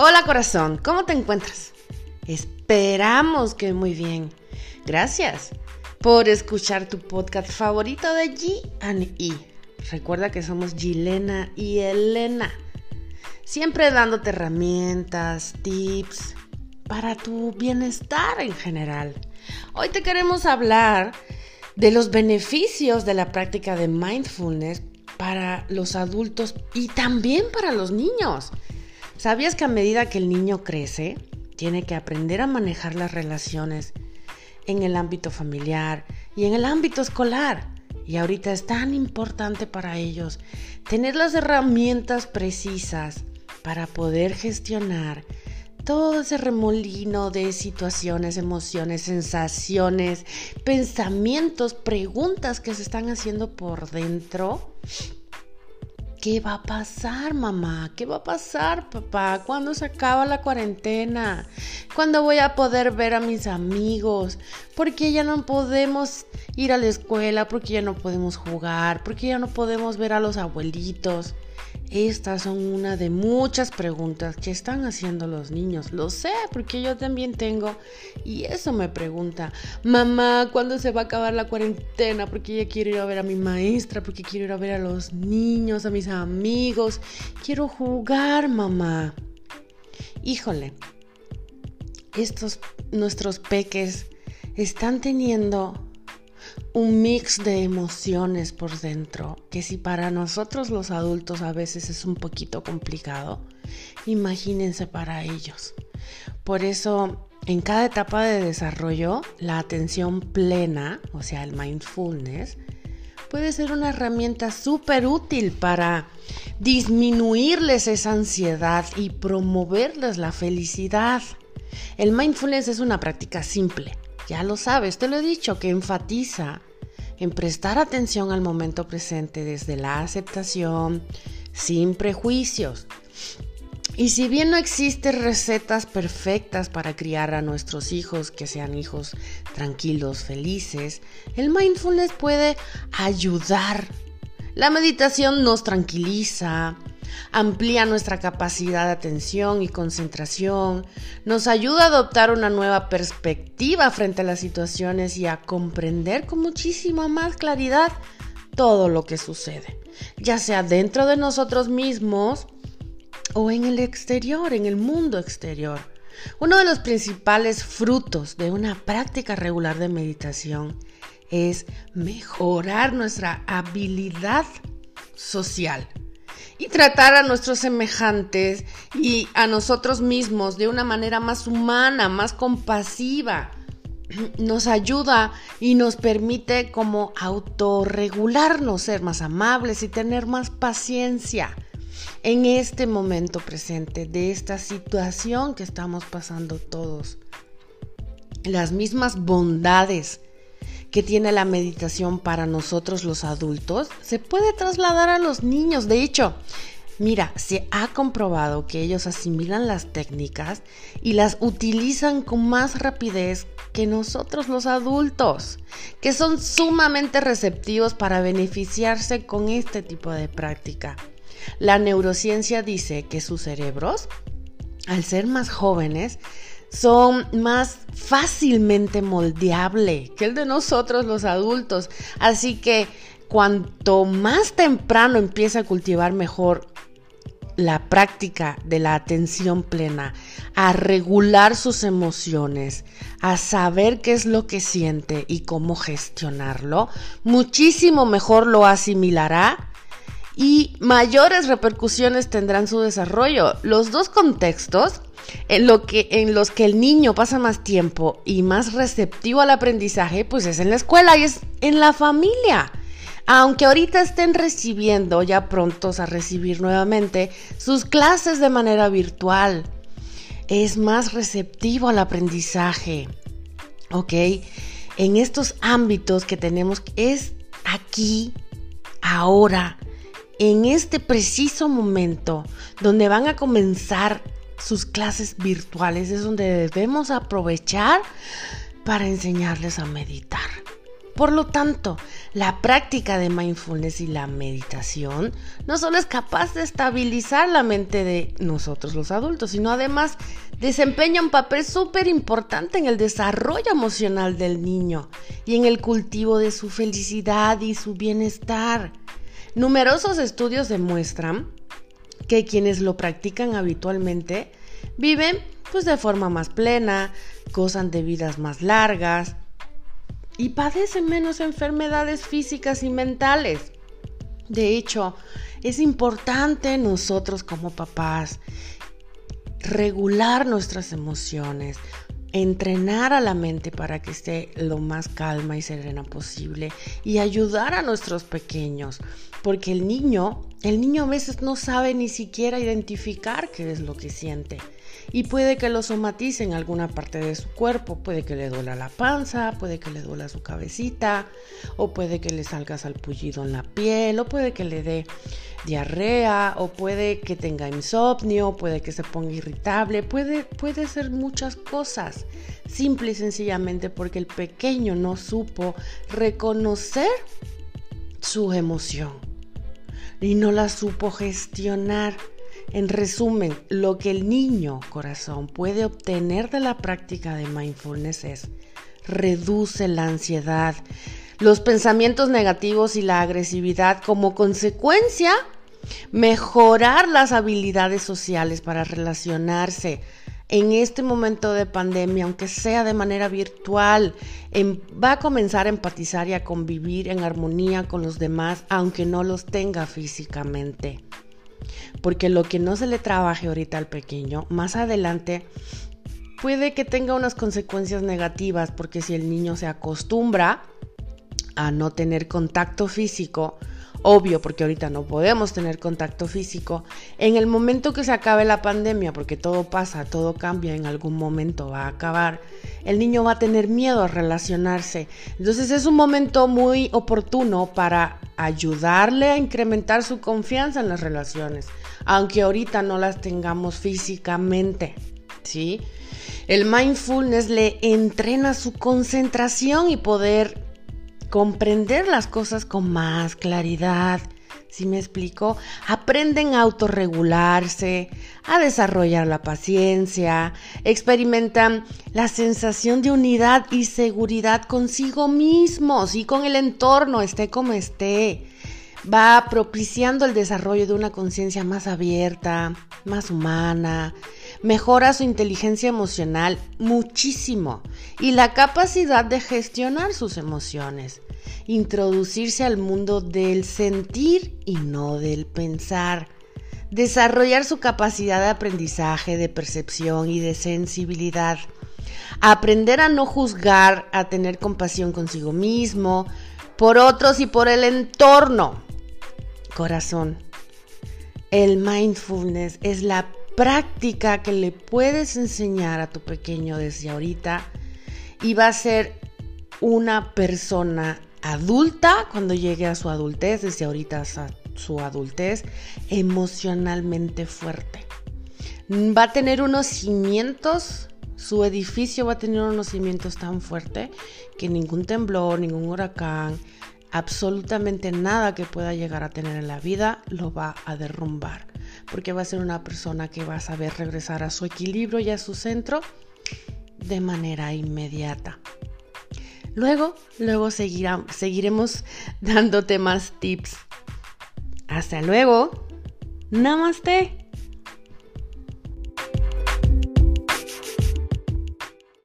Hola corazón, ¿cómo te encuentras? Esperamos que muy bien. Gracias por escuchar tu podcast favorito de G E. Recuerda que somos Gilena y Elena. Siempre dándote herramientas, tips para tu bienestar en general. Hoy te queremos hablar de los beneficios de la práctica de mindfulness para los adultos y también para los niños. ¿Sabías que a medida que el niño crece, tiene que aprender a manejar las relaciones en el ámbito familiar y en el ámbito escolar? Y ahorita es tan importante para ellos tener las herramientas precisas para poder gestionar todo ese remolino de situaciones, emociones, sensaciones, pensamientos, preguntas que se están haciendo por dentro ¿Qué va a pasar, mamá? ¿Qué va a pasar, papá? ¿Cuándo se acaba la cuarentena? ¿Cuándo voy a poder ver a mis amigos? ¿Por qué ya no podemos ir a la escuela? ¿Por qué ya no podemos jugar? ¿Por qué ya no podemos ver a los abuelitos? Estas son una de muchas preguntas que están haciendo los niños. Lo sé, porque yo también tengo. Y eso me pregunta, mamá, ¿cuándo se va a acabar la cuarentena? Porque ya quiero ir a ver a mi maestra, porque quiero ir a ver a los niños, a mis amigos. Quiero jugar, mamá. Híjole, estos nuestros peques están teniendo un mix de emociones por dentro, que si para nosotros los adultos a veces es un poquito complicado, imagínense para ellos. Por eso, en cada etapa de desarrollo, la atención plena, o sea, el mindfulness, puede ser una herramienta súper útil para disminuirles esa ansiedad y promoverles la felicidad. El mindfulness es una práctica simple ya lo sabes, te lo he dicho, que enfatiza en prestar atención al momento presente desde la aceptación, sin prejuicios. Y si bien no existen recetas perfectas para criar a nuestros hijos que sean hijos tranquilos, felices, el mindfulness puede ayudar. La meditación nos tranquiliza, amplía nuestra capacidad de atención y concentración, nos ayuda a adoptar una nueva perspectiva frente a las situaciones y a comprender con muchísima más claridad todo lo que sucede, ya sea dentro de nosotros mismos o en el exterior, en el mundo exterior. Uno de los principales frutos de una práctica regular de meditación es mejorar nuestra habilidad social y tratar a nuestros semejantes y a nosotros mismos de una manera más humana, más compasiva. Nos ayuda y nos permite como autorregularnos, ser más amables y tener más paciencia en este momento presente de esta situación que estamos pasando todos. Las mismas bondades que tiene la meditación para nosotros los adultos se puede trasladar a los niños. De hecho, mira, se ha comprobado que ellos asimilan las técnicas y las utilizan con más rapidez que nosotros los adultos, que son sumamente receptivos para beneficiarse con este tipo de práctica. La neurociencia dice que sus cerebros, al ser más jóvenes, son más fácilmente moldeable que el de nosotros los adultos. Así que cuanto más temprano empieza a cultivar mejor la práctica de la atención plena, a regular sus emociones, a saber qué es lo que siente y cómo gestionarlo, muchísimo mejor lo asimilará y mayores repercusiones tendrán su desarrollo. Los dos contextos en, los que el niño pasa más tiempo y más receptivo al aprendizaje, pues es en la escuela y es en la familia. Aunque ahorita estén recibiendo, ya prontos a recibir nuevamente, sus clases de manera virtual, es más receptivo al aprendizaje. ¿Ok? En estos ámbitos que tenemos, es aquí, ahora, en este preciso momento, donde van a comenzar sus clases virtuales es donde debemos aprovechar para enseñarles a meditar. Por lo tanto, la práctica de mindfulness y la meditación no solo es capaz de estabilizar la mente de nosotros los adultos, sino además desempeña un papel súper importante en el desarrollo emocional del niño y en el cultivo de su felicidad y su bienestar. Numerosos estudios demuestran que quienes lo practican habitualmente viven pues de forma más plena, gozan de vidas más largas, y padecen menos enfermedades físicas y mentales. De hecho, es importante nosotros como papás regular nuestras emociones, entrenar a la mente para que esté lo más calma y serena posible y ayudar a nuestros pequeños, porque el niño, el niño a veces no sabe ni siquiera identificar qué es lo que siente y puede que lo somatice en alguna parte de su cuerpo, puede que le duela la panza, puede que le duela su cabecita, o puede que le salga salpullido en la piel, o puede que le dé diarrea, o puede que tenga insomnio, puede que se ponga irritable, puede, puede ser muchas cosas, simple y sencillamente porque el pequeño no supo reconocer su emoción y no la supo gestionar. En resumen, lo que el niño corazón puede obtener de la práctica de mindfulness es reduce la ansiedad, los pensamientos negativos y la agresividad como consecuencia, mejorar las habilidades sociales para relacionarse en este momento de pandemia, aunque sea de manera virtual, em, va a comenzar a empatizar y a convivir en armonía con los demás, aunque no los tenga físicamente. Porque lo que no se le trabaje ahorita al pequeño, más adelante puede que tenga unas consecuencias negativas, porque si el niño se acostumbra a no tener contacto físico, obvio, porque ahorita no podemos tener contacto físico, en el momento que se acabe la pandemia, porque todo pasa, todo cambia, en algún momento va a acabar, el niño va a tener miedo a relacionarse. Entonces es un momento muy oportuno para ayudarle a incrementar su confianza en las relaciones, aunque ahorita no las tengamos físicamente, ¿sí? El mindfulness le entrena su concentración y poder comprender las cosas con más claridad. Si me explico? Aprenden a autorregularse, a desarrollar la paciencia, experimentan la sensación de unidad y seguridad consigo mismos y con el entorno, esté como esté. Va propiciando el desarrollo de una conciencia más abierta, más humana, mejora su inteligencia emocional muchísimo y la capacidad de gestionar sus emociones, introducirse al mundo del sentir y no del pensar, desarrollar su capacidad de aprendizaje, de percepción y de sensibilidad, aprender a no juzgar, a tener compasión consigo mismo, por otros y por el entorno. Corazón. El mindfulness es la práctica que le puedes enseñar a tu pequeño desde ahorita y va a ser una persona adulta cuando llegue a su adultez, desde ahorita a su adultez, emocionalmente fuerte. Va a tener unos cimientos, su edificio va a tener unos cimientos tan fuertes que ningún temblor, ningún huracán, absolutamente nada que pueda llegar a tener en la vida lo va a derrumbar porque va a ser una persona que va a saber regresar a su equilibrio y a su centro de manera inmediata. Luego, luego seguiremos dándote más tips. Hasta luego. Namaste.